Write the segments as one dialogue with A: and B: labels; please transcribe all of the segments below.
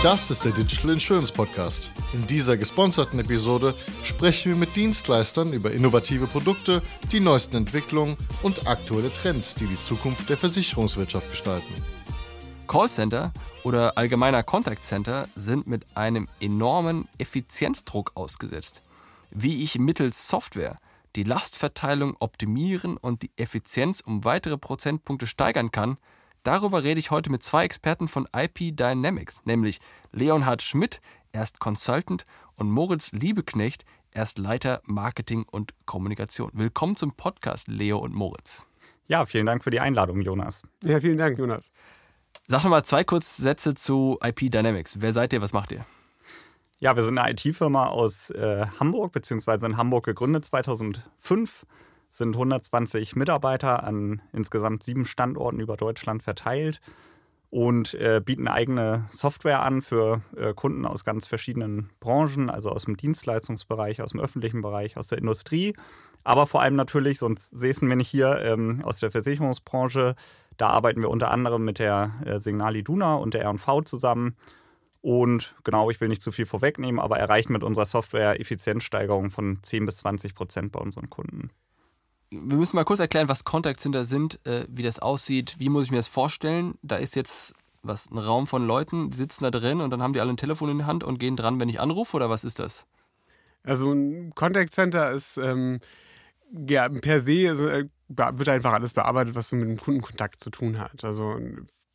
A: Das ist der Digital Insurance Podcast. In dieser gesponserten Episode sprechen wir mit Dienstleistern über innovative Produkte, die neuesten Entwicklungen und aktuelle Trends, die die Zukunft der Versicherungswirtschaft gestalten.
B: Callcenter oder allgemeiner Contact Center sind mit einem enormen Effizienzdruck ausgesetzt. Wie ich mittels Software die Lastverteilung optimieren und die Effizienz um weitere Prozentpunkte steigern kann, darüber rede ich heute mit zwei Experten von IP Dynamics, nämlich Leonhard Schmidt, erst Consultant, und Moritz Liebeknecht, erst Leiter Marketing und Kommunikation. Willkommen zum Podcast, Leo und Moritz.
C: Ja, vielen Dank für die Einladung, Jonas.
D: Ja, vielen Dank, Jonas.
B: Sag noch mal zwei Kurzsätze zu IP Dynamics. Wer seid ihr? Was macht ihr?
C: Ja, wir sind eine IT-Firma aus äh, Hamburg, beziehungsweise in Hamburg gegründet 2005. Sind 120 Mitarbeiter an insgesamt sieben Standorten über Deutschland verteilt und äh, bieten eigene Software an für äh, Kunden aus ganz verschiedenen Branchen, also aus dem Dienstleistungsbereich, aus dem öffentlichen Bereich, aus der Industrie, aber vor allem natürlich, sonst säßen wir nicht hier, ähm, aus der Versicherungsbranche, da arbeiten wir unter anderem mit der äh, Signal Iduna und der R&V zusammen. Und genau, ich will nicht zu viel vorwegnehmen, aber erreichen mit unserer Software Effizienzsteigerungen von 10 bis 20 Prozent bei unseren Kunden.
B: Wir müssen mal kurz erklären, was Contact Center sind, äh, wie das aussieht, wie muss ich mir das vorstellen. Da ist jetzt was ein Raum von Leuten, die sitzen da drin und dann haben die alle ein Telefon in der Hand und gehen dran, wenn ich anrufe oder was ist das?
D: Also ein Contact Center ist ähm, ja per se ist, äh, wird einfach alles bearbeitet, was so mit dem Kundenkontakt zu tun hat. Also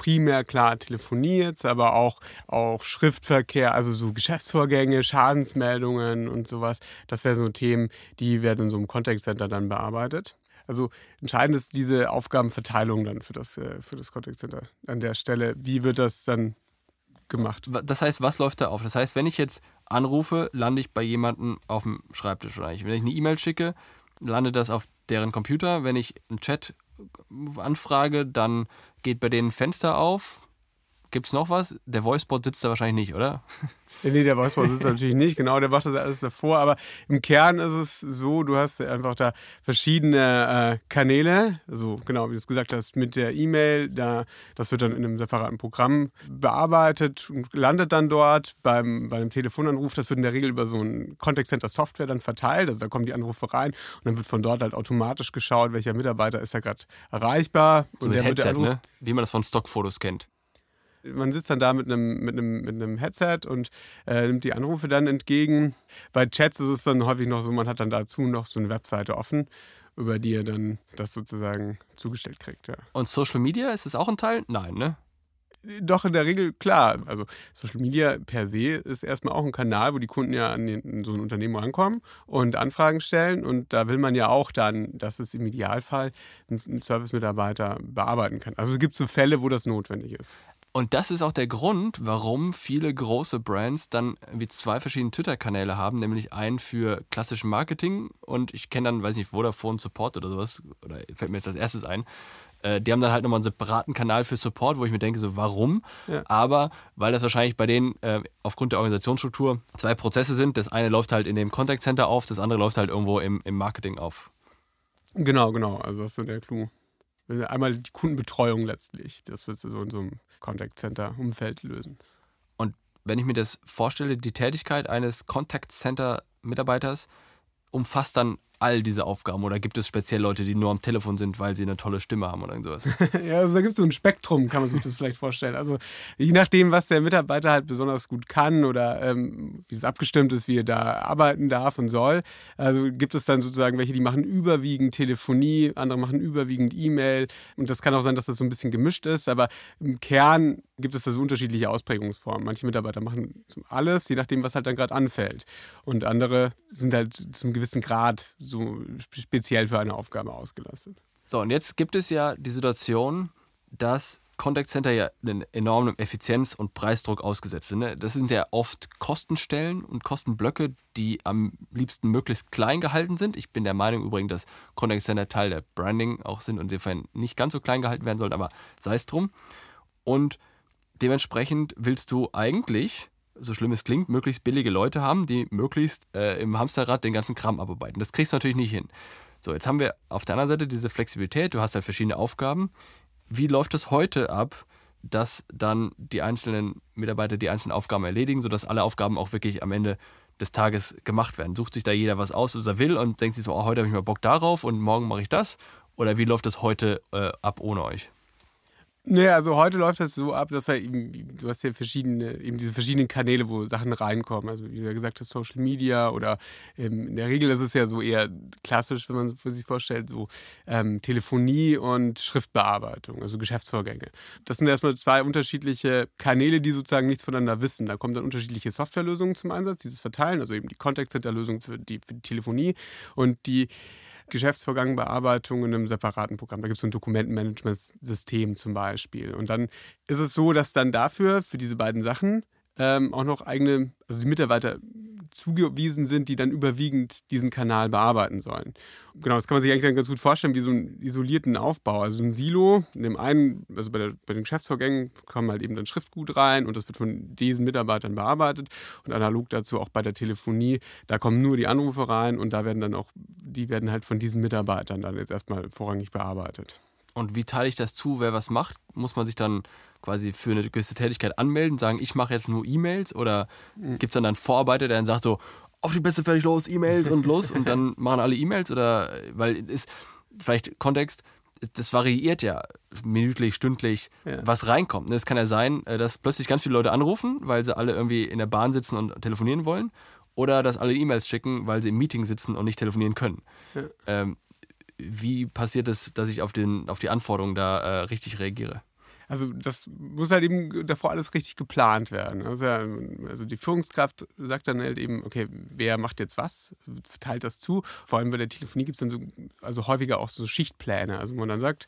D: primär klar telefoniert, aber auch, auch Schriftverkehr, also so Geschäftsvorgänge, Schadensmeldungen und sowas. Das wären so Themen, die werden in so einem Contact Center dann bearbeitet. Also entscheidend ist diese Aufgabenverteilung dann für das, äh, für das Contact Center an der Stelle. Wie wird das dann gemacht?
B: Das heißt, was läuft da auf? Das heißt, wenn ich jetzt anrufe, lande ich bei jemandem auf dem Schreibtisch. Wenn ich eine E-Mail schicke, landet das auf deren Computer. Wenn ich einen Chat anfrage, dann geht bei denen ein Fenster auf. Gibt es noch was? Der Voicebot sitzt da wahrscheinlich nicht, oder?
D: Nee, der Voicebot sitzt natürlich nicht, genau, der macht das alles davor. Aber im Kern ist es so, du hast einfach da verschiedene äh, Kanäle, also genau, wie du es gesagt hast, mit der E-Mail, da, das wird dann in einem separaten Programm bearbeitet und landet dann dort beim, bei Telefonanruf. Das wird in der Regel über so ein Contact Center Software dann verteilt, also da kommen die Anrufe rein und dann wird von dort halt automatisch geschaut, welcher Mitarbeiter ist da gerade erreichbar.
B: So
D: und
B: der Headset, Anruf, ne? wie man das von Stockfotos kennt
D: man sitzt dann da mit einem, mit einem, mit einem Headset und äh, nimmt die Anrufe dann entgegen. Bei Chats ist es dann häufig noch so, man hat dann dazu noch so eine Webseite offen, über die er dann das sozusagen zugestellt kriegt. Ja.
B: Und Social Media, ist das auch ein Teil? Nein, ne?
D: Doch, in der Regel klar. Also Social Media per se ist erstmal auch ein Kanal, wo die Kunden ja an den, so ein Unternehmen rankommen und Anfragen stellen. Und da will man ja auch dann, dass es im Idealfall ein Service-Mitarbeiter bearbeiten kann. Also es gibt so Fälle, wo das notwendig ist.
B: Und das ist auch der Grund, warum viele große Brands dann wie zwei verschiedene Twitter-Kanäle haben, nämlich einen für klassischen Marketing und ich kenne dann, weiß nicht, Vodafone Support oder sowas, oder fällt mir jetzt als erstes ein. Äh, die haben dann halt nochmal einen separaten Kanal für Support, wo ich mir denke, so warum? Ja. Aber weil das wahrscheinlich bei denen äh, aufgrund der Organisationsstruktur zwei Prozesse sind. Das eine läuft halt in dem Contact Center auf, das andere läuft halt irgendwo im, im Marketing auf.
D: Genau, genau. Also das ist so der Clou. Einmal die Kundenbetreuung letztlich. Das wird so in so einem Contact Center Umfeld lösen.
B: Und wenn ich mir das vorstelle, die Tätigkeit eines Contact Center Mitarbeiters umfasst dann all diese Aufgaben oder gibt es speziell Leute, die nur am Telefon sind, weil sie eine tolle Stimme haben oder sowas?
D: ja, also da gibt es so ein Spektrum, kann man sich das vielleicht vorstellen. Also je nachdem, was der Mitarbeiter halt besonders gut kann oder ähm, wie es abgestimmt ist, wie er da arbeiten darf und soll. Also gibt es dann sozusagen welche, die machen überwiegend Telefonie, andere machen überwiegend E-Mail und das kann auch sein, dass das so ein bisschen gemischt ist, aber im Kern gibt es da so unterschiedliche Ausprägungsformen. Manche Mitarbeiter machen alles, je nachdem, was halt dann gerade anfällt. Und andere sind halt zum gewissen Grad so so speziell für eine Aufgabe ausgelastet.
B: So, und jetzt gibt es ja die Situation, dass Contact Center ja einen enormen Effizienz- und Preisdruck ausgesetzt sind. Ne? Das sind ja oft Kostenstellen und Kostenblöcke, die am liebsten möglichst klein gehalten sind. Ich bin der Meinung übrigens, dass Contact Center Teil der Branding auch sind und insofern nicht ganz so klein gehalten werden sollten, aber sei es drum. Und dementsprechend willst du eigentlich so schlimm es klingt, möglichst billige Leute haben, die möglichst äh, im Hamsterrad den ganzen Kram abarbeiten. Das kriegst du natürlich nicht hin. So, jetzt haben wir auf der anderen Seite diese Flexibilität, du hast halt verschiedene Aufgaben. Wie läuft das heute ab, dass dann die einzelnen Mitarbeiter die einzelnen Aufgaben erledigen, sodass alle Aufgaben auch wirklich am Ende des Tages gemacht werden. Sucht sich da jeder was aus, was er will und denkt sich so, oh, heute habe ich mal Bock darauf und morgen mache ich das? Oder wie läuft das heute äh, ab ohne euch?
D: Naja, also heute läuft das so ab, dass er eben, du hast ja verschiedene, eben diese verschiedenen Kanäle, wo Sachen reinkommen. Also wie du ja gesagt hast, Social Media oder ähm, in der Regel ist es ja so eher klassisch, wenn man sich vorstellt, so ähm, Telefonie und Schriftbearbeitung, also Geschäftsvorgänge. Das sind erstmal zwei unterschiedliche Kanäle, die sozusagen nichts voneinander wissen. Da kommen dann unterschiedliche Softwarelösungen zum Einsatz, dieses Verteilen, also eben die Contact Center Lösung für die, für die Telefonie und die Geschäftsvorgangbearbeitung in einem separaten Programm. Da gibt es so ein Dokumentenmanagementsystem zum Beispiel. Und dann ist es so, dass dann dafür, für diese beiden Sachen, ähm, auch noch eigene, also die Mitarbeiter zugewiesen sind, die dann überwiegend diesen Kanal bearbeiten sollen. Genau, das kann man sich eigentlich dann ganz gut vorstellen, wie so einen isolierten Aufbau. Also ein Silo, in dem einen, also bei, der, bei den Geschäftsvorgängen kommen halt eben dann Schriftgut rein und das wird von diesen Mitarbeitern bearbeitet und analog dazu auch bei der Telefonie, da kommen nur die Anrufe rein und da werden dann auch, die werden halt von diesen Mitarbeitern dann jetzt erstmal vorrangig bearbeitet.
B: Und wie teile ich das zu, wer was macht? Muss man sich dann quasi für eine gewisse Tätigkeit anmelden, sagen, ich mache jetzt nur E-Mails? Oder gibt es dann einen Vorarbeiter, der dann sagt so, auf die Beste fertig los, E-Mails und los und dann machen alle E-Mails? Oder, weil ist, vielleicht Kontext, das variiert ja minütlich, stündlich, ja. was reinkommt. Es kann ja sein, äh, dass plötzlich ganz viele Leute anrufen, weil sie alle irgendwie in der Bahn sitzen und telefonieren wollen. Oder dass alle E-Mails schicken, weil sie im Meeting sitzen und nicht telefonieren können. Ja. Ähm, wie passiert es, dass ich auf, den, auf die Anforderungen da äh, richtig reagiere?
D: Also das muss halt eben davor alles richtig geplant werden. Also, also, die Führungskraft sagt dann halt eben, okay, wer macht jetzt was, teilt das zu. Vor allem bei der Telefonie gibt es dann so, also häufiger auch so Schichtpläne. Also man dann sagt,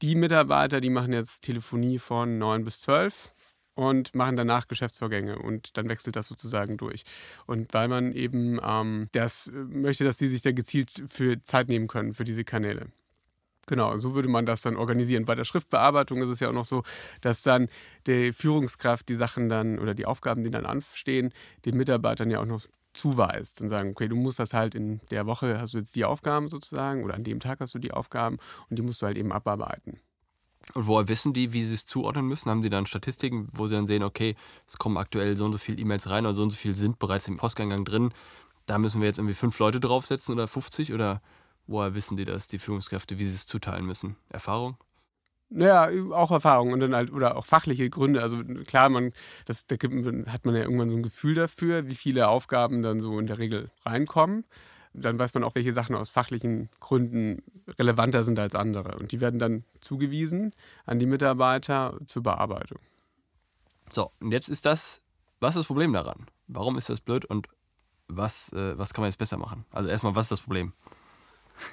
D: die Mitarbeiter, die machen jetzt Telefonie von 9 bis 12 und machen danach Geschäftsvorgänge und dann wechselt das sozusagen durch. Und weil man eben ähm, das möchte, dass sie sich da gezielt für Zeit nehmen können für diese Kanäle. Genau, so würde man das dann organisieren. Bei der Schriftbearbeitung ist es ja auch noch so, dass dann die Führungskraft die Sachen dann oder die Aufgaben, die dann anstehen, den Mitarbeitern ja auch noch zuweist und sagen, okay, du musst das halt in der Woche hast du jetzt die Aufgaben sozusagen oder an dem Tag hast du die Aufgaben und die musst du halt eben abarbeiten.
B: Und woher wissen die, wie sie es zuordnen müssen? Haben die dann Statistiken, wo sie dann sehen, okay, es kommen aktuell so und so viele E-Mails rein oder so und so viele sind bereits im Posteingang drin. Da müssen wir jetzt irgendwie fünf Leute draufsetzen oder 50 oder woher wissen die das, die Führungskräfte, wie sie es zuteilen müssen? Erfahrung?
D: Ja, auch Erfahrung und dann halt, oder auch fachliche Gründe. Also klar, man, das, da hat man ja irgendwann so ein Gefühl dafür, wie viele Aufgaben dann so in der Regel reinkommen dann weiß man auch, welche Sachen aus fachlichen Gründen relevanter sind als andere. Und die werden dann zugewiesen an die Mitarbeiter zur Bearbeitung.
B: So, und jetzt ist das, was ist das Problem daran? Warum ist das blöd und was, äh, was kann man jetzt besser machen? Also erstmal, was ist das Problem?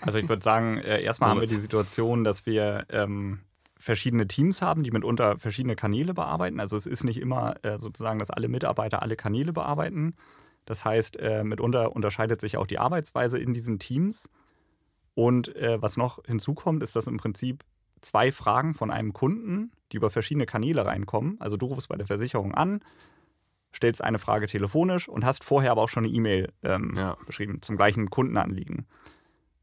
C: Also ich würde sagen, äh, erstmal haben wir die Situation, dass wir ähm, verschiedene Teams haben, die mitunter verschiedene Kanäle bearbeiten. Also es ist nicht immer äh, sozusagen, dass alle Mitarbeiter alle Kanäle bearbeiten, das heißt, äh, mitunter unterscheidet sich auch die Arbeitsweise in diesen Teams. Und äh, was noch hinzukommt, ist, dass im Prinzip zwei Fragen von einem Kunden, die über verschiedene Kanäle reinkommen. Also du rufst bei der Versicherung an, stellst eine Frage telefonisch und hast vorher aber auch schon eine E-Mail ähm, ja. geschrieben zum gleichen Kundenanliegen.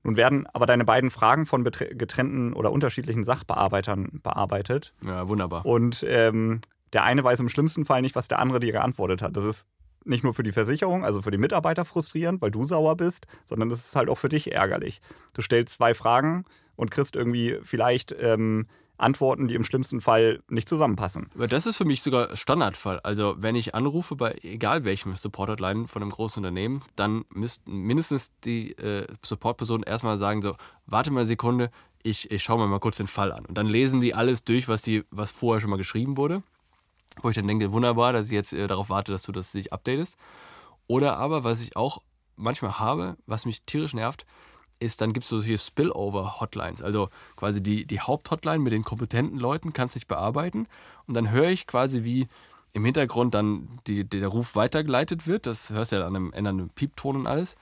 C: Nun werden aber deine beiden Fragen von getrennten oder unterschiedlichen Sachbearbeitern bearbeitet.
B: Ja, wunderbar.
C: Und ähm, der eine weiß im schlimmsten Fall nicht, was der andere dir geantwortet hat. Das ist nicht nur für die Versicherung, also für die Mitarbeiter frustrierend, weil du sauer bist, sondern es ist halt auch für dich ärgerlich. Du stellst zwei Fragen und kriegst irgendwie vielleicht ähm, Antworten, die im schlimmsten Fall nicht zusammenpassen.
B: Aber das ist für mich sogar Standardfall. Also wenn ich anrufe bei egal welchem Support-Hotline von einem großen Unternehmen, dann müssten mindestens die äh, Support-Personen erstmal sagen so, warte mal eine Sekunde, ich, ich schaue mir mal kurz den Fall an. Und dann lesen die alles durch, was, die, was vorher schon mal geschrieben wurde. Wo ich dann denke, wunderbar, dass ich jetzt äh, darauf warte, dass du das dich updatest. Oder aber, was ich auch manchmal habe, was mich tierisch nervt, ist, dann gibt es so hier Spillover-Hotlines. Also quasi die, die Haupthotline mit den kompetenten Leuten kannst nicht bearbeiten. Und dann höre ich quasi, wie im Hintergrund dann die, der Ruf weitergeleitet wird. Das hörst du ja an einem ändernden Piepton und alles.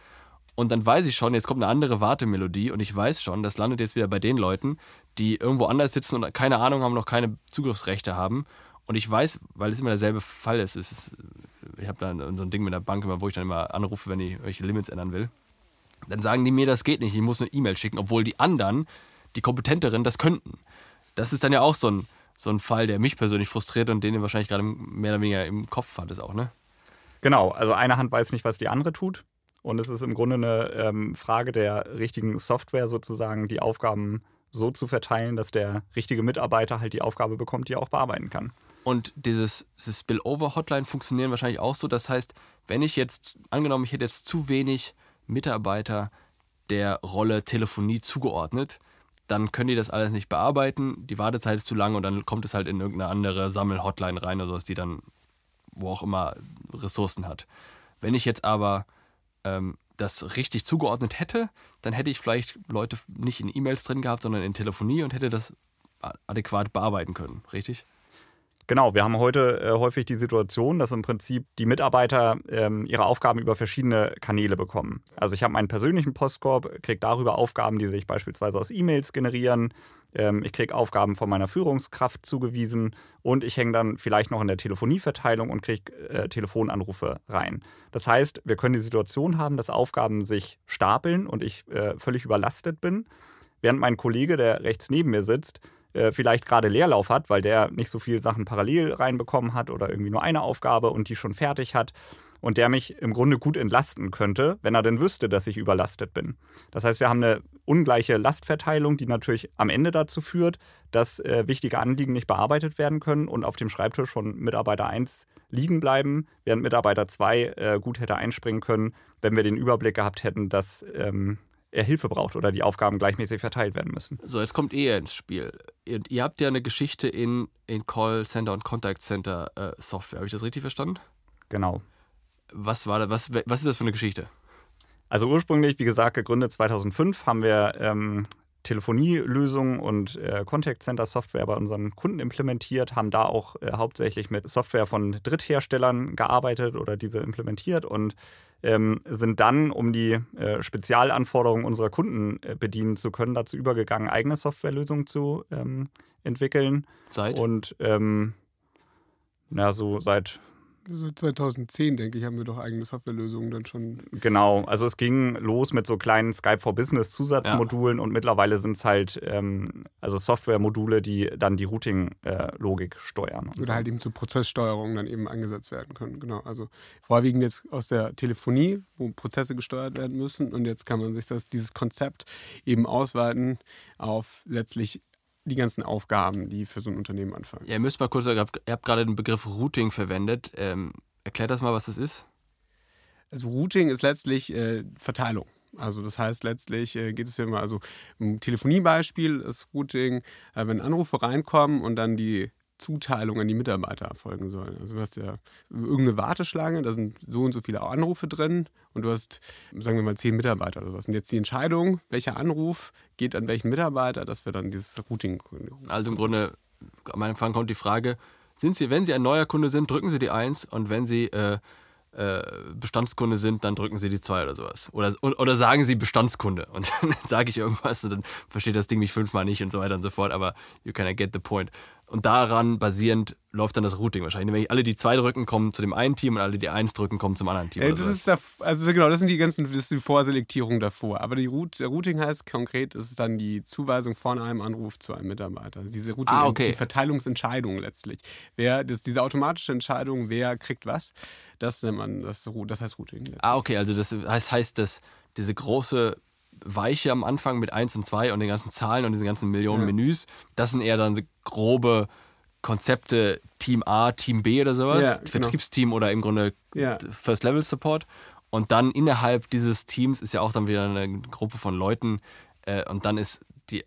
B: Und dann weiß ich schon, jetzt kommt eine andere Wartemelodie und ich weiß schon, das landet jetzt wieder bei den Leuten, die irgendwo anders sitzen und keine Ahnung haben, noch keine Zugriffsrechte haben und ich weiß, weil es immer derselbe Fall ist, ist ich habe da so ein Ding mit der Bank immer, wo ich dann immer anrufe, wenn ich welche Limits ändern will. Dann sagen die mir, das geht nicht, ich muss eine E-Mail schicken, obwohl die anderen, die kompetenteren, das könnten. Das ist dann ja auch so ein, so ein Fall, der mich persönlich frustriert und den ihr wahrscheinlich gerade mehr oder weniger im Kopf hattet auch, ne?
C: Genau, also eine Hand weiß nicht, was die andere tut. Und es ist im Grunde eine ähm, Frage der richtigen Software sozusagen, die Aufgaben so zu verteilen, dass der richtige Mitarbeiter halt die Aufgabe bekommt, die er auch bearbeiten kann.
B: Und dieses, dieses Spillover-Hotline funktionieren wahrscheinlich auch so. Das heißt, wenn ich jetzt, angenommen, ich hätte jetzt zu wenig Mitarbeiter der Rolle Telefonie zugeordnet, dann können die das alles nicht bearbeiten. Die Wartezeit ist zu lang und dann kommt es halt in irgendeine andere Sammel-Hotline rein oder sowas, die dann wo auch immer Ressourcen hat. Wenn ich jetzt aber ähm, das richtig zugeordnet hätte, dann hätte ich vielleicht Leute nicht in E-Mails drin gehabt, sondern in Telefonie und hätte das adäquat bearbeiten können, richtig?
C: Genau, wir haben heute äh, häufig die Situation, dass im Prinzip die Mitarbeiter ähm, ihre Aufgaben über verschiedene Kanäle bekommen. Also ich habe meinen persönlichen Postkorb, kriege darüber Aufgaben, die sich beispielsweise aus E-Mails generieren. Ähm, ich kriege Aufgaben von meiner Führungskraft zugewiesen und ich hänge dann vielleicht noch in der Telefonieverteilung und kriege äh, Telefonanrufe rein. Das heißt, wir können die Situation haben, dass Aufgaben sich stapeln und ich äh, völlig überlastet bin, während mein Kollege, der rechts neben mir sitzt, äh, vielleicht gerade Leerlauf hat, weil der nicht so viele Sachen parallel reinbekommen hat oder irgendwie nur eine Aufgabe und die schon fertig hat und der mich im Grunde gut entlasten könnte, wenn er denn wüsste, dass ich überlastet bin. Das heißt, wir haben eine ungleiche Lastverteilung, die natürlich am Ende dazu führt, dass äh, wichtige Anliegen nicht bearbeitet werden können und auf dem Schreibtisch von Mitarbeiter 1 liegen bleiben, während Mitarbeiter 2 äh, gut hätte einspringen können, wenn wir den Überblick gehabt hätten, dass ähm, er Hilfe braucht oder die Aufgaben gleichmäßig verteilt werden müssen.
B: So, jetzt kommt ihr ins Spiel. Ihr, ihr habt ja eine Geschichte in, in Call Center und Contact Center äh, Software. Habe ich das richtig verstanden?
C: Genau.
B: Was war da, was, was ist das für eine Geschichte?
C: Also ursprünglich, wie gesagt, gegründet 2005, haben wir ähm, Telefonielösungen und äh, Contact Center Software bei unseren Kunden implementiert, haben da auch äh, hauptsächlich mit Software von Drittherstellern gearbeitet oder diese implementiert und ähm, sind dann, um die äh, Spezialanforderungen unserer Kunden äh, bedienen zu können, dazu übergegangen, eigene Softwarelösungen zu ähm, entwickeln.
B: Seit?
C: Und ähm, na, so seit
D: so 2010, denke ich, haben wir doch eigene Softwarelösungen dann schon.
C: Genau, also es ging los mit so kleinen Skype for Business Zusatzmodulen ja. und mittlerweile sind es halt ähm, also Softwaremodule, die dann die Routing-Logik äh, steuern.
D: Oder so. halt eben zur Prozesssteuerung dann eben angesetzt werden können. Genau, also vorwiegend jetzt aus der Telefonie, wo Prozesse gesteuert werden müssen und jetzt kann man sich das, dieses Konzept eben ausweiten auf letztlich die ganzen Aufgaben, die für so ein Unternehmen anfangen.
B: Ja, ihr müsst mal kurz sagen, ihr habt gerade den Begriff Routing verwendet. Ähm, erklärt das mal, was das ist.
D: Also Routing ist letztlich äh, Verteilung. Also das heißt, letztlich äh, geht es ja immer, also ein Telefoniebeispiel ist Routing, äh, wenn Anrufe reinkommen und dann die Zuteilung an die Mitarbeiter erfolgen soll. Also du hast ja irgendeine Warteschlange, da sind so und so viele Anrufe drin und du hast, sagen wir mal, zehn Mitarbeiter oder was. Und jetzt die Entscheidung, welcher Anruf geht an welchen Mitarbeiter, das wäre dann dieses Routing.
B: Also im Grunde, am Anfang kommt die Frage, sind Sie, wenn Sie ein neuer Kunde sind, drücken Sie die 1 und wenn Sie äh, äh, Bestandskunde sind, dann drücken sie die 2 oder sowas. Oder, oder sagen sie Bestandskunde und dann sage ich irgendwas und dann versteht das Ding mich fünfmal nicht und so weiter und so fort, aber you of get the point. Und daran basierend läuft dann das Routing wahrscheinlich. Wenn alle die zwei drücken, kommen zu dem einen Team und alle die eins drücken, kommen zum anderen Team.
D: Äh, das ist da, also genau, das sind die ganzen, das ist die Vorselektierung davor. Aber die Rout, der Routing heißt konkret, das ist dann die Zuweisung von einem Anruf zu einem Mitarbeiter. Also diese Routing,
B: ah, okay.
D: die Verteilungsentscheidung letztlich. Wer, das, diese automatische Entscheidung, wer kriegt was, das nennt man, das, das heißt Routing. Letztlich.
B: Ah, okay, also das heißt, heißt dass diese große Weiche am Anfang mit 1 und 2 und den ganzen Zahlen und diesen ganzen Millionen ja. Menüs, das sind eher dann grobe Konzepte Team A, Team B oder sowas, ja, genau. Vertriebsteam oder im Grunde ja. First Level Support. Und dann innerhalb dieses Teams ist ja auch dann wieder eine Gruppe von Leuten äh, und dann ist die,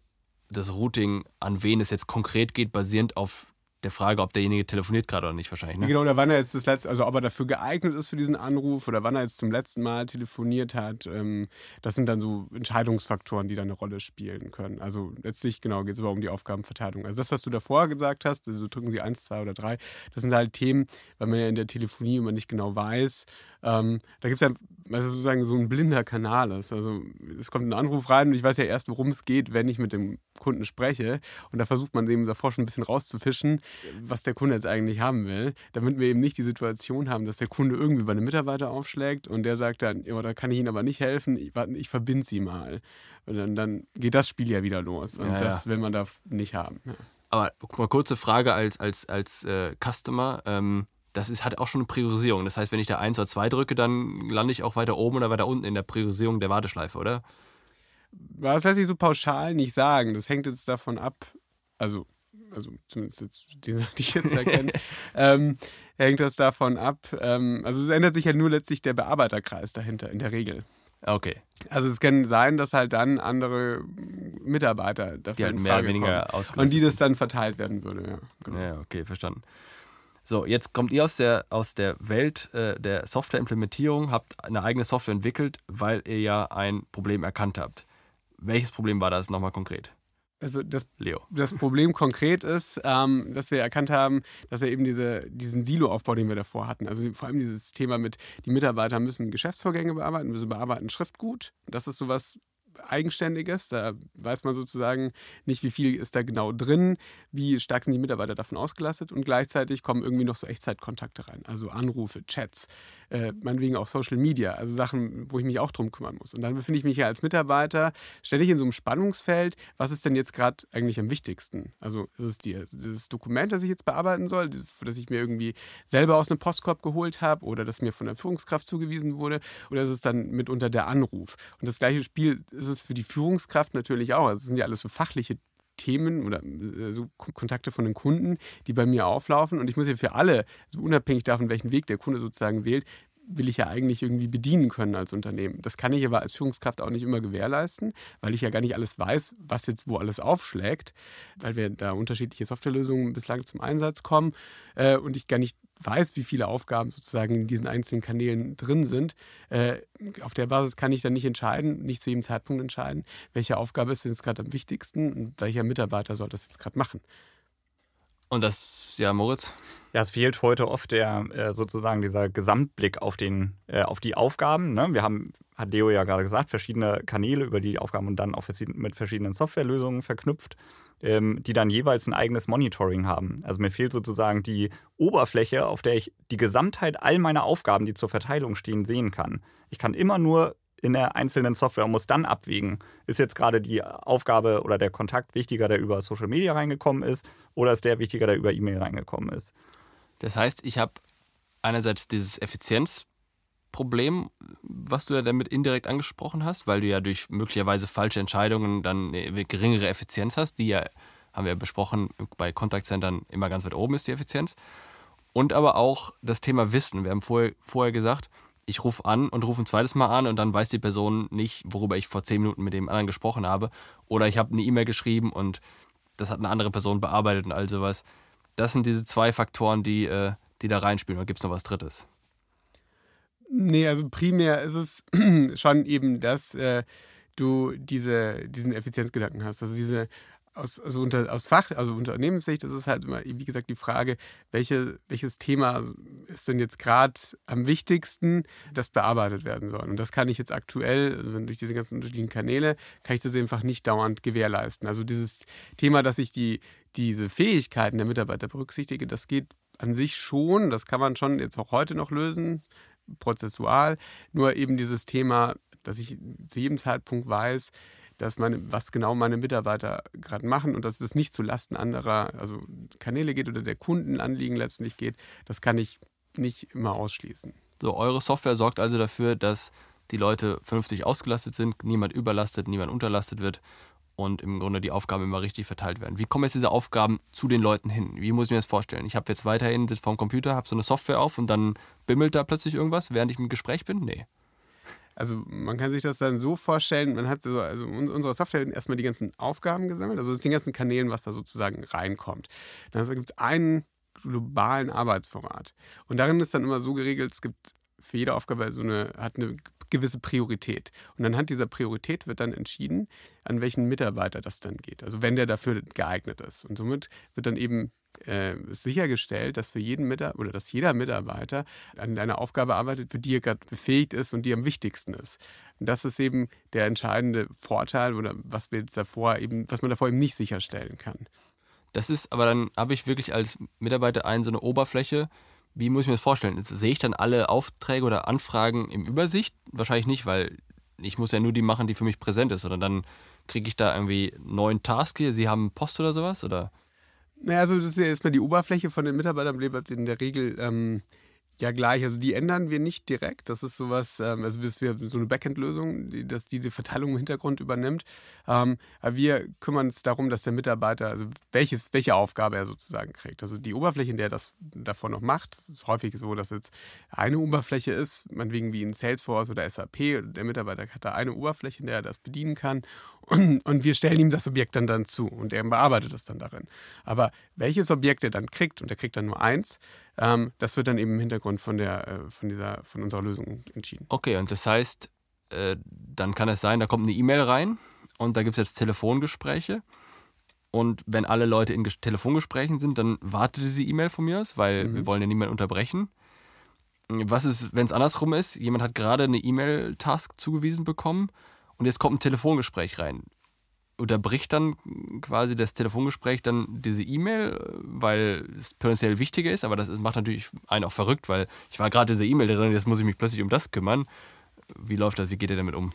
B: das Routing, an wen es jetzt konkret geht, basierend auf der Frage, ob derjenige telefoniert gerade oder nicht wahrscheinlich. Ne?
D: Genau, oder wann er jetzt das letzte, also ob er dafür geeignet ist für diesen Anruf oder wann er jetzt zum letzten Mal telefoniert hat. Ähm, das sind dann so Entscheidungsfaktoren, die da eine Rolle spielen können. Also letztlich, genau, geht es aber um die Aufgabenverteilung. Also das, was du davor gesagt hast, also drücken sie eins, zwei oder drei, das sind halt Themen, weil man ja in der Telefonie immer nicht genau weiß, ähm, da gibt es ja, was sozusagen so ein blinder Kanal ist. Also es kommt ein Anruf rein und ich weiß ja erst, worum es geht, wenn ich mit dem Kunden spreche. Und da versucht man eben davor schon ein bisschen rauszufischen, was der Kunde jetzt eigentlich haben will, damit wir eben nicht die Situation haben, dass der Kunde irgendwie bei einem Mitarbeiter aufschlägt und der sagt dann, ja, da kann ich Ihnen aber nicht helfen, ich, ich verbinde Sie mal. Und dann, dann geht das Spiel ja wieder los. Und ja, das will man da nicht haben. Ja.
B: Aber mal kurze Frage als, als, als äh, Customer. Ähm, das ist, hat auch schon eine Priorisierung. Das heißt, wenn ich da 1 oder 2 drücke, dann lande ich auch weiter oben oder weiter unten in der Priorisierung der Warteschleife, oder?
D: Das lässt sich so pauschal nicht sagen. Das hängt jetzt davon ab, also, also zumindest jetzt, den, die ich jetzt erkenne, ähm, hängt das davon ab. Ähm, also es ändert sich ja nur letztlich der Bearbeiterkreis dahinter in der Regel.
B: Okay.
D: Also es kann sein, dass halt dann andere Mitarbeiter dafür
B: Die halt mehr oder weniger
D: kommen. Und die das dann verteilt werden würde, ja. Genau.
B: Ja, okay, verstanden. So, jetzt kommt ihr aus der, aus der Welt äh, der Softwareimplementierung, habt eine eigene Software entwickelt, weil ihr ja ein Problem erkannt habt. Welches Problem war das nochmal konkret?
D: Also das
B: Leo.
D: das Problem konkret ist, ähm, dass wir erkannt haben, dass er eben diese, diesen Siloaufbau, den wir davor hatten, also vor allem dieses Thema mit, die Mitarbeiter müssen Geschäftsvorgänge bearbeiten, sie bearbeiten Schriftgut. Das ist sowas Eigenständiges. Da weiß man sozusagen nicht, wie viel ist da genau drin, wie stark sind die Mitarbeiter davon ausgelastet und gleichzeitig kommen irgendwie noch so Echtzeitkontakte rein, also Anrufe, Chats, äh, meinetwegen auch Social Media, also Sachen, wo ich mich auch drum kümmern muss. Und dann befinde ich mich ja als Mitarbeiter ständig in so einem Spannungsfeld, was ist denn jetzt gerade eigentlich am wichtigsten? Also ist es die, dieses Dokument, das ich jetzt bearbeiten soll, das ich mir irgendwie selber aus einem Postkorb geholt habe oder das mir von der Führungskraft zugewiesen wurde, oder ist es dann mitunter der Anruf? Und das gleiche Spiel ist es für die Führungskraft natürlich auch. Also es sind ja alles so fachliche Themen oder äh, so Kontakte von den Kunden, die bei mir auflaufen. Und ich muss ja für alle, also unabhängig davon, welchen Weg der Kunde sozusagen wählt, will ich ja eigentlich irgendwie bedienen können als Unternehmen. Das kann ich aber als Führungskraft auch nicht immer gewährleisten, weil ich ja gar nicht alles weiß, was jetzt wo alles aufschlägt, weil wir da unterschiedliche Softwarelösungen bislang zum Einsatz kommen äh, und ich gar nicht weiß, wie viele Aufgaben sozusagen in diesen einzelnen Kanälen drin sind. Äh, auf der Basis kann ich dann nicht entscheiden, nicht zu jedem Zeitpunkt entscheiden, welche Aufgabe ist jetzt gerade am wichtigsten und welcher Mitarbeiter soll das jetzt gerade machen.
B: Und das, ja, Moritz?
C: Ja, es fehlt heute oft der äh, sozusagen dieser Gesamtblick auf den äh, auf die Aufgaben. Ne? Wir haben, hat Leo ja gerade gesagt, verschiedene Kanäle über die Aufgaben und dann auch mit verschiedenen Softwarelösungen verknüpft, ähm, die dann jeweils ein eigenes Monitoring haben. Also mir fehlt sozusagen die Oberfläche, auf der ich die Gesamtheit all meiner Aufgaben, die zur Verteilung stehen, sehen kann. Ich kann immer nur in der einzelnen Software und muss dann abwägen, ist jetzt gerade die Aufgabe oder der Kontakt wichtiger, der über Social Media reingekommen ist, oder ist der wichtiger, der über E-Mail reingekommen ist.
B: Das heißt, ich habe einerseits dieses Effizienzproblem, was du ja damit indirekt angesprochen hast, weil du ja durch möglicherweise falsche Entscheidungen dann eine geringere Effizienz hast, die ja, haben wir ja besprochen, bei Kontaktcentern immer ganz weit oben ist die Effizienz. Und aber auch das Thema Wissen. Wir haben vorher, vorher gesagt, ich rufe an und rufe ein zweites Mal an und dann weiß die Person nicht, worüber ich vor zehn Minuten mit dem anderen gesprochen habe. Oder ich habe eine E-Mail geschrieben und das hat eine andere Person bearbeitet und all sowas. Das sind diese zwei Faktoren, die, äh, die da reinspielen. Oder gibt es noch was Drittes?
D: Nee, also primär ist es schon eben, dass äh, du diese, diesen Effizienzgedanken hast. Also diese aus, also unter, aus Fach, also Unternehmenssicht ist es halt immer, wie gesagt, die Frage, welche, welches Thema ist denn jetzt gerade am wichtigsten, das bearbeitet werden soll. Und das kann ich jetzt aktuell, also durch diese ganzen unterschiedlichen Kanäle, kann ich das einfach nicht dauernd gewährleisten. Also dieses Thema, dass ich die, diese Fähigkeiten der Mitarbeiter berücksichtige, das geht an sich schon, das kann man schon jetzt auch heute noch lösen, prozessual. Nur eben dieses Thema, dass ich zu jedem Zeitpunkt weiß, dass meine, was genau meine Mitarbeiter gerade machen und dass es nicht zu Lasten anderer, also Kanäle geht oder der Kundenanliegen letztendlich geht, das kann ich nicht immer ausschließen.
B: So, eure Software sorgt also dafür, dass die Leute vernünftig ausgelastet sind, niemand überlastet, niemand unterlastet wird und im Grunde die Aufgaben immer richtig verteilt werden. Wie kommen jetzt diese Aufgaben zu den Leuten hin? Wie muss ich mir das vorstellen? Ich habe jetzt weiterhin, sitze vorm Computer, habe so eine Software auf und dann bimmelt da plötzlich irgendwas, während ich im Gespräch bin? Nee.
D: Also man kann sich das dann so vorstellen, man hat so, also in unserer Software erstmal die ganzen Aufgaben gesammelt, also den ganzen Kanälen, was da sozusagen reinkommt. Dann gibt es einen globalen Arbeitsvorrat. Und darin ist dann immer so geregelt, es gibt für jede Aufgabe so eine, hat eine gewisse Priorität. Und anhand dieser Priorität wird dann entschieden, an welchen Mitarbeiter das dann geht. Also wenn der dafür geeignet ist. Und somit wird dann eben äh, sichergestellt, dass für jeden Mitarbeiter oder dass jeder Mitarbeiter an einer Aufgabe arbeitet, für die er gerade befähigt ist und die am wichtigsten ist. Und das ist eben der entscheidende Vorteil oder was wir davor eben, was man davor eben nicht sicherstellen kann.
B: Das ist, aber dann habe ich wirklich als Mitarbeiter ein so eine Oberfläche. Wie muss ich mir das vorstellen? Jetzt sehe ich dann alle Aufträge oder Anfragen im Übersicht? Wahrscheinlich nicht, weil ich muss ja nur die machen, die für mich präsent ist. Oder dann kriege ich da irgendwie einen neuen Task hier. Sie haben Post oder sowas? Oder?
D: Naja, also das ist ja erstmal die Oberfläche von den Mitarbeitern bleibt in der Regel ähm, ja, gleich. Also die ändern wir nicht direkt. Das ist sowas, ähm, also das wir so eine Backend-Lösung, die, dass die die Verteilung im Hintergrund übernimmt. Ähm, aber wir kümmern uns darum, dass der Mitarbeiter, also welches, welche Aufgabe er sozusagen kriegt. Also die Oberfläche, in der er das davon noch macht, ist häufig so, dass jetzt eine Oberfläche ist, meinetwegen wie in Salesforce oder SAP. Der Mitarbeiter hat da eine Oberfläche, in der er das bedienen kann. Und, und wir stellen ihm das Objekt dann, dann zu und er bearbeitet es dann darin. Aber welches Objekt er dann kriegt, und er kriegt dann nur eins, ähm, das wird dann eben im Hintergrund von, der, äh, von, dieser, von unserer Lösung entschieden.
B: Okay, und das heißt, äh, dann kann es sein, da kommt eine E-Mail rein und da gibt es jetzt Telefongespräche. Und wenn alle Leute in Telefongesprächen sind, dann wartet diese E-Mail von mir aus, weil mhm. wir wollen ja niemanden unterbrechen. Was ist, wenn es andersrum ist? Jemand hat gerade eine E-Mail-Task zugewiesen bekommen und jetzt kommt ein Telefongespräch rein unterbricht dann quasi das Telefongespräch dann diese E-Mail, weil es potenziell wichtiger ist, aber das macht natürlich einen auch verrückt, weil ich war gerade diese E-Mail drin, jetzt muss ich mich plötzlich um das kümmern. Wie läuft das? Wie geht ihr damit um?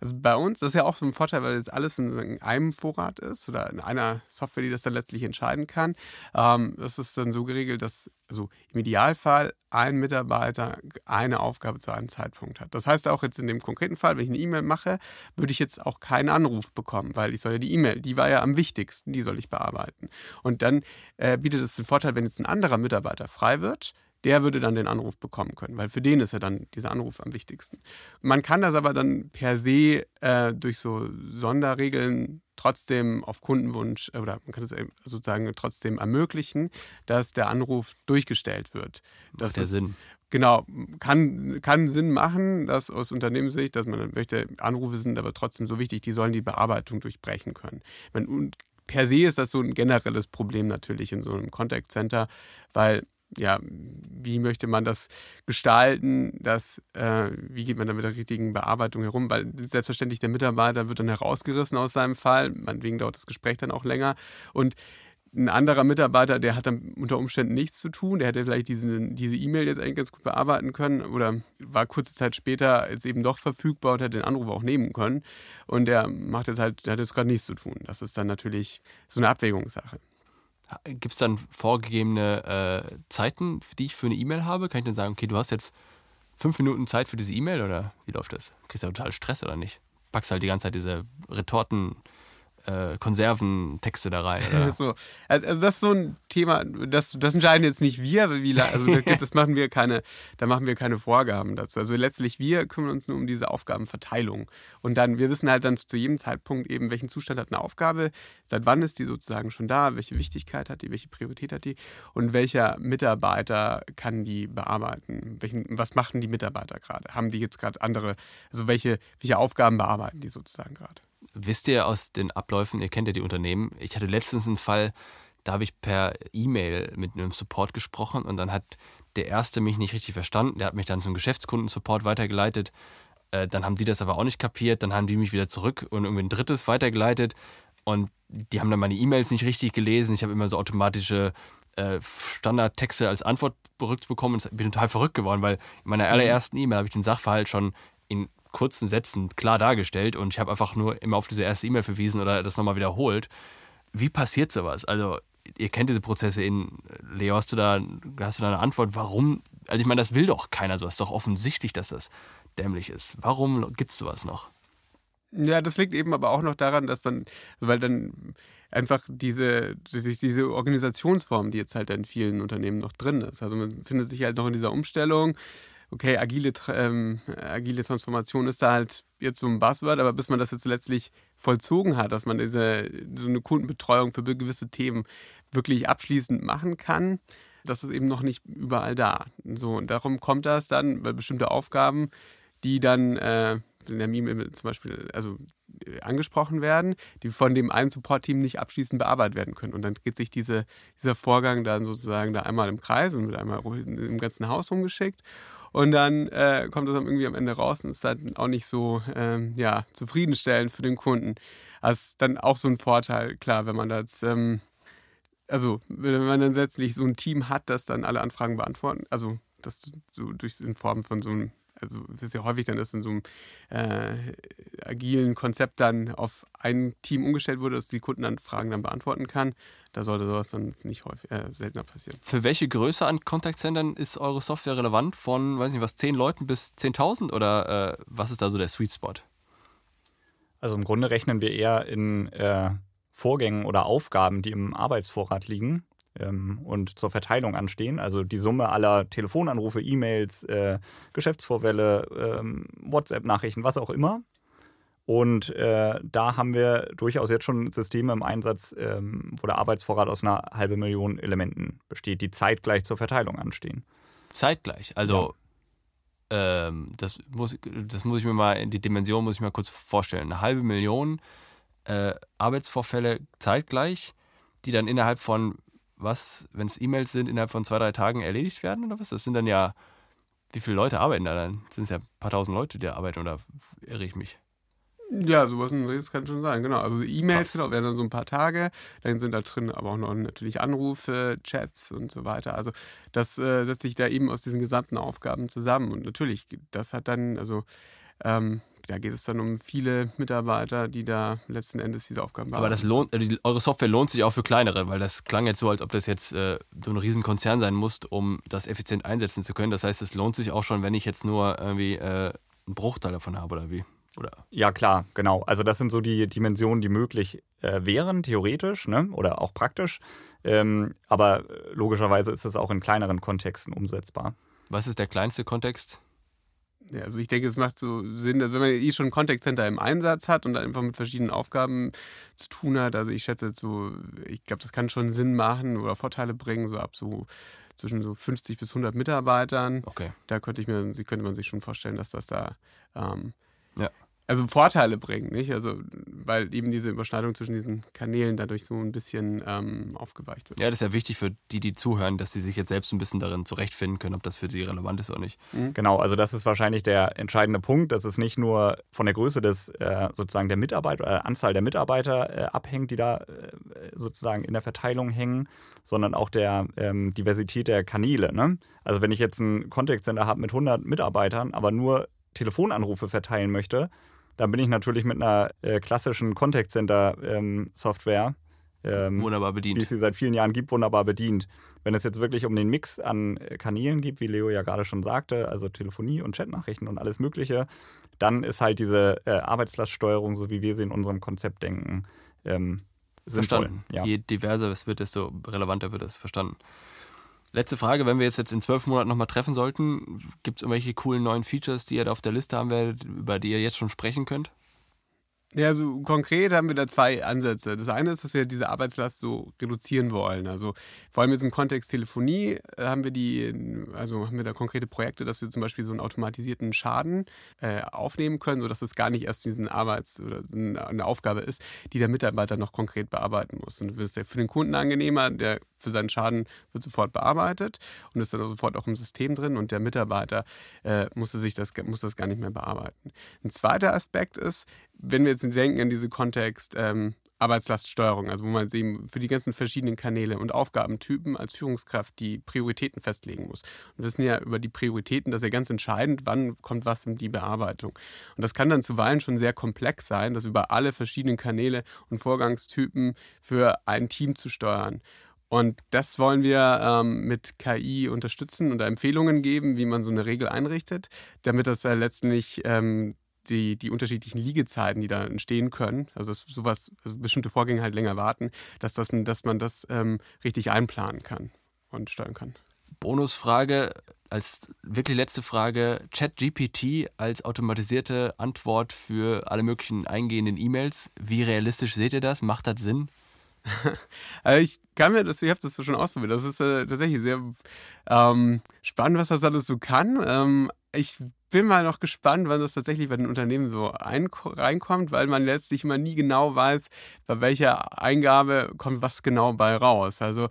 D: Also bei uns, das ist ja auch so ein Vorteil, weil jetzt alles in einem Vorrat ist oder in einer Software, die das dann letztlich entscheiden kann. Ähm, das ist dann so geregelt, dass also im Idealfall ein Mitarbeiter eine Aufgabe zu einem Zeitpunkt hat. Das heißt auch jetzt in dem konkreten Fall, wenn ich eine E-Mail mache, würde ich jetzt auch keinen Anruf bekommen, weil ich soll ja die E-Mail, die war ja am wichtigsten, die soll ich bearbeiten. Und dann äh, bietet es den Vorteil, wenn jetzt ein anderer Mitarbeiter frei wird, der würde dann den Anruf bekommen können, weil für den ist ja dann dieser Anruf am wichtigsten. Man kann das aber dann per se äh, durch so Sonderregeln trotzdem auf Kundenwunsch äh, oder man kann es sozusagen trotzdem ermöglichen, dass der Anruf durchgestellt wird.
B: Das ist Sinn.
D: Genau, kann, kann Sinn machen, dass aus Unternehmenssicht, dass man möchte, Anrufe sind aber trotzdem so wichtig, die sollen die Bearbeitung durchbrechen können. und per se ist das so ein generelles Problem natürlich in so einem Contact Center, weil ja, wie möchte man das gestalten, das, äh, wie geht man da mit der richtigen Bearbeitung herum, weil selbstverständlich der Mitarbeiter wird dann herausgerissen aus seinem Fall, meinetwegen dauert das Gespräch dann auch länger und ein anderer Mitarbeiter, der hat dann unter Umständen nichts zu tun, der hätte vielleicht diese E-Mail jetzt eigentlich ganz gut bearbeiten können oder war kurze Zeit später jetzt eben doch verfügbar und hätte den Anruf auch nehmen können und der macht jetzt halt, der hat jetzt gerade nichts zu tun. Das ist dann natürlich so eine Abwägungssache.
B: Gibt es dann vorgegebene äh, Zeiten, die ich für eine E-Mail habe? Kann ich dann sagen, okay, du hast jetzt fünf Minuten Zeit für diese E-Mail oder wie läuft das? Kriegst du da total Stress oder nicht? Packst halt die ganze Zeit diese Retorten äh, Konserventexte da rein.
D: so. Also das ist so ein Thema, das, das entscheiden jetzt nicht wir, wie, also das, das, machen wir keine, da machen wir keine Vorgaben dazu. Also letztlich wir kümmern uns nur um diese Aufgabenverteilung. Und dann, wir wissen halt dann zu jedem Zeitpunkt eben, welchen Zustand hat eine Aufgabe, seit wann ist die sozusagen schon da, welche Wichtigkeit hat die, welche Priorität hat die und welcher Mitarbeiter kann die bearbeiten. Welchen, was machen die Mitarbeiter gerade? Haben die jetzt gerade andere, also welche, welche Aufgaben bearbeiten die sozusagen gerade?
B: Wisst ihr aus den Abläufen, ihr kennt ja die Unternehmen, ich hatte letztens einen Fall, da habe ich per E-Mail mit einem Support gesprochen und dann hat der erste mich nicht richtig verstanden, der hat mich dann zum Geschäftskundensupport weitergeleitet. Äh, dann haben die das aber auch nicht kapiert, dann haben die mich wieder zurück und irgendwie ein drittes weitergeleitet und die haben dann meine E-Mails nicht richtig gelesen. Ich habe immer so automatische äh, Standardtexte als Antwort bekommen und bin total verrückt geworden, weil in meiner mhm. allerersten E-Mail habe ich den Sachverhalt schon in kurzen Sätzen klar dargestellt und ich habe einfach nur immer auf diese erste E-Mail verwiesen oder das nochmal wiederholt. Wie passiert sowas? Also, ihr kennt diese Prozesse in Leo, hast du da, hast du da eine Antwort, warum? Also, ich meine, das will doch keiner so. Es ist doch offensichtlich, dass das dämlich ist. Warum gibt es sowas noch?
D: Ja, das liegt eben aber auch noch daran, dass man, also weil dann einfach diese, diese Organisationsform, die jetzt halt in vielen Unternehmen noch drin ist. Also man findet sich halt noch in dieser Umstellung okay, agile, ähm, agile Transformation ist da halt jetzt so ein Buzzword, aber bis man das jetzt letztlich vollzogen hat, dass man diese, so eine Kundenbetreuung für gewisse Themen wirklich abschließend machen kann, das ist eben noch nicht überall da. So, und darum kommt das dann bei bestimmten Aufgaben, die dann äh, in der Meme zum Beispiel, also äh, angesprochen werden, die von dem einen Support-Team nicht abschließend bearbeitet werden können. Und dann geht sich diese, dieser Vorgang dann sozusagen da einmal im Kreis und wird einmal im ganzen Haus rumgeschickt. Und dann äh, kommt das dann irgendwie am Ende raus und ist dann auch nicht so ähm, ja, zufriedenstellend für den Kunden. Also dann auch so ein Vorteil, klar, wenn man das, ähm, also wenn man dann letztlich so ein Team hat, das dann alle Anfragen beantworten, also das so durch in Form von so einem also das ist ja häufig dann, dass in so einem äh, agilen Konzept dann auf ein Team umgestellt wurde, dass die Kunden dann Fragen dann beantworten kann. Da sollte sowas dann nicht häufig, äh, seltener passieren.
B: Für welche Größe an Contact-Centern ist eure Software relevant? Von, weiß nicht was, 10 Leuten bis 10.000 oder äh, was ist da so der Sweet Spot?
C: Also im Grunde rechnen wir eher in äh, Vorgängen oder Aufgaben, die im Arbeitsvorrat liegen ähm, und zur Verteilung anstehen. Also die Summe aller Telefonanrufe, E-Mails, äh, Geschäftsvorwälle, ähm, WhatsApp-Nachrichten, was auch immer. Und äh, da haben wir durchaus jetzt schon Systeme im Einsatz, ähm, wo der Arbeitsvorrat aus einer halben Million Elementen besteht, die zeitgleich zur Verteilung anstehen.
B: Zeitgleich, also ja. ähm, das, muss, das muss ich mir mal, die Dimension muss ich mir kurz vorstellen. Eine halbe Million äh, Arbeitsvorfälle zeitgleich, die dann innerhalb von was, wenn es E-Mails sind, innerhalb von zwei, drei Tagen erledigt werden oder was? Das sind dann ja, wie viele Leute arbeiten da dann? Sind es ja ein paar tausend Leute, die da arbeiten oder irre ich mich?
D: Ja, sowas das kann schon sein, genau. Also E-Mails genau, werden dann so ein paar Tage, dann sind da drin aber auch noch natürlich Anrufe, Chats und so weiter. Also das äh, setzt sich da eben aus diesen gesamten Aufgaben zusammen. Und natürlich, das hat dann, also ähm, da geht es dann um viele Mitarbeiter, die da letzten Endes diese Aufgaben
B: bearbeiten. Aber das lohnt, äh, eure Software lohnt sich auch für kleinere, weil das klang jetzt so, als ob das jetzt äh, so ein Riesenkonzern sein muss, um das effizient einsetzen zu können. Das heißt, es lohnt sich auch schon, wenn ich jetzt nur irgendwie äh, einen Bruchteil davon habe oder wie? Oder?
C: Ja, klar, genau. Also das sind so die Dimensionen, die möglich äh, wären, theoretisch ne? oder auch praktisch. Ähm, aber äh, logischerweise ist es auch in kleineren Kontexten umsetzbar.
B: Was ist der kleinste Kontext?
D: Ja, also ich denke, es macht so Sinn, dass wenn man eh schon ein Contact Center im Einsatz hat und dann einfach mit verschiedenen Aufgaben zu tun hat, also ich schätze so, ich glaube, das kann schon Sinn machen oder Vorteile bringen, so ab so zwischen so 50 bis 100 Mitarbeitern.
B: Okay.
D: Da könnte ich mir, könnte man sich schon vorstellen, dass das da ähm,
B: ja
D: also Vorteile bringen, nicht? Also, weil eben diese Überschneidung zwischen diesen Kanälen dadurch so ein bisschen ähm, aufgeweicht wird.
B: Ja, das ist ja wichtig für die, die zuhören, dass sie sich jetzt selbst ein bisschen darin zurechtfinden können, ob das für sie relevant ist oder nicht.
C: Mhm. Genau, also das ist wahrscheinlich der entscheidende Punkt, dass es nicht nur von der Größe des äh, sozusagen der Mitarbeiter oder der Anzahl der Mitarbeiter äh, abhängt, die da äh, sozusagen in der Verteilung hängen, sondern auch der ähm, Diversität der Kanäle. Ne? Also wenn ich jetzt ein Contact Center habe mit 100 Mitarbeitern, aber nur Telefonanrufe verteilen möchte, dann bin ich natürlich mit einer äh, klassischen Contact Center ähm, Software,
B: ähm, wunderbar bedient.
C: wie es sie seit vielen Jahren gibt, wunderbar bedient. Wenn es jetzt wirklich um den Mix an äh, Kanälen geht, wie Leo ja gerade schon sagte, also Telefonie und Chatnachrichten und alles Mögliche, dann ist halt diese äh, Arbeitslaststeuerung, so wie wir sie in unserem Konzept denken, ähm, sinnvoll.
B: Verstanden. Ja. Je diverser es wird, desto relevanter wird es. Verstanden. Letzte Frage, wenn wir jetzt, jetzt in zwölf Monaten nochmal treffen sollten, gibt es irgendwelche coolen neuen Features, die ihr da auf der Liste haben werdet, über die ihr jetzt schon sprechen könnt?
D: Ja, also konkret haben wir da zwei Ansätze. Das eine ist, dass wir diese Arbeitslast so reduzieren wollen. Also vor allem jetzt im Kontext Telefonie äh, haben wir die, also haben wir da konkrete Projekte, dass wir zum Beispiel so einen automatisierten Schaden äh, aufnehmen können, sodass es gar nicht erst diesen Arbeits- oder eine Aufgabe ist, die der Mitarbeiter noch konkret bearbeiten muss. Und das ist ja für den Kunden angenehmer, der für seinen Schaden wird sofort bearbeitet und ist dann sofort auch im System drin und der Mitarbeiter äh, muss, sich das, muss das gar nicht mehr bearbeiten. Ein zweiter Aspekt ist, wenn wir jetzt denken an diese Kontext ähm, Arbeitslaststeuerung, also wo man eben für die ganzen verschiedenen Kanäle und Aufgabentypen als Führungskraft die Prioritäten festlegen muss. Und wir wissen ja über die Prioritäten, das ja ganz entscheidend, wann kommt was in die Bearbeitung. Und das kann dann zuweilen schon sehr komplex sein, das über alle verschiedenen Kanäle und Vorgangstypen für ein Team zu steuern. Und das wollen wir ähm, mit KI unterstützen und Empfehlungen geben, wie man so eine Regel einrichtet, damit das äh, letztendlich ähm, die, die unterschiedlichen Liegezeiten, die da entstehen können, also sowas, also bestimmte Vorgänge halt länger warten, dass, das, dass man das ähm, richtig einplanen kann und steuern kann.
B: Bonusfrage als wirklich letzte Frage: ChatGPT als automatisierte Antwort für alle möglichen eingehenden E-Mails. Wie realistisch seht ihr das? Macht das Sinn?
D: also ich kann mir das, ich habe das schon ausprobiert. Das ist äh, tatsächlich sehr ähm, spannend, was das alles so kann. Ähm, ich bin mal noch gespannt, wann das tatsächlich bei den Unternehmen so reinkommt, weil man letztlich immer nie genau weiß, bei welcher Eingabe kommt was genau bei raus. Also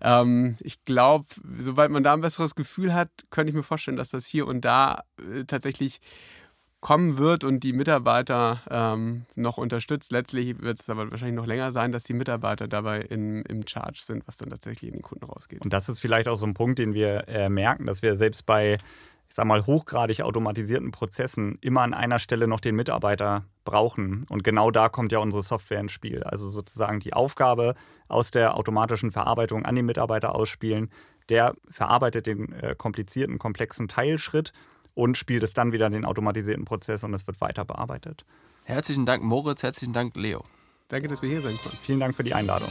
D: ähm, ich glaube, sobald man da ein besseres Gefühl hat, könnte ich mir vorstellen, dass das hier und da äh, tatsächlich kommen wird und die Mitarbeiter ähm, noch unterstützt. Letztlich wird es aber wahrscheinlich noch länger sein, dass die Mitarbeiter dabei in, im Charge sind, was dann tatsächlich in den Kunden rausgeht.
C: Und das ist vielleicht auch so ein Punkt, den wir äh, merken, dass wir selbst bei ich sag mal, hochgradig automatisierten Prozessen immer an einer Stelle noch den Mitarbeiter brauchen. Und genau da kommt ja unsere Software ins Spiel. Also sozusagen die Aufgabe aus der automatischen Verarbeitung an den Mitarbeiter ausspielen. Der verarbeitet den äh, komplizierten, komplexen Teilschritt und spielt es dann wieder in den automatisierten Prozess und es wird weiter bearbeitet.
B: Herzlichen Dank, Moritz. Herzlichen Dank, Leo.
D: Danke, dass wir hier sein konnten.
C: Vielen Dank für die Einladung.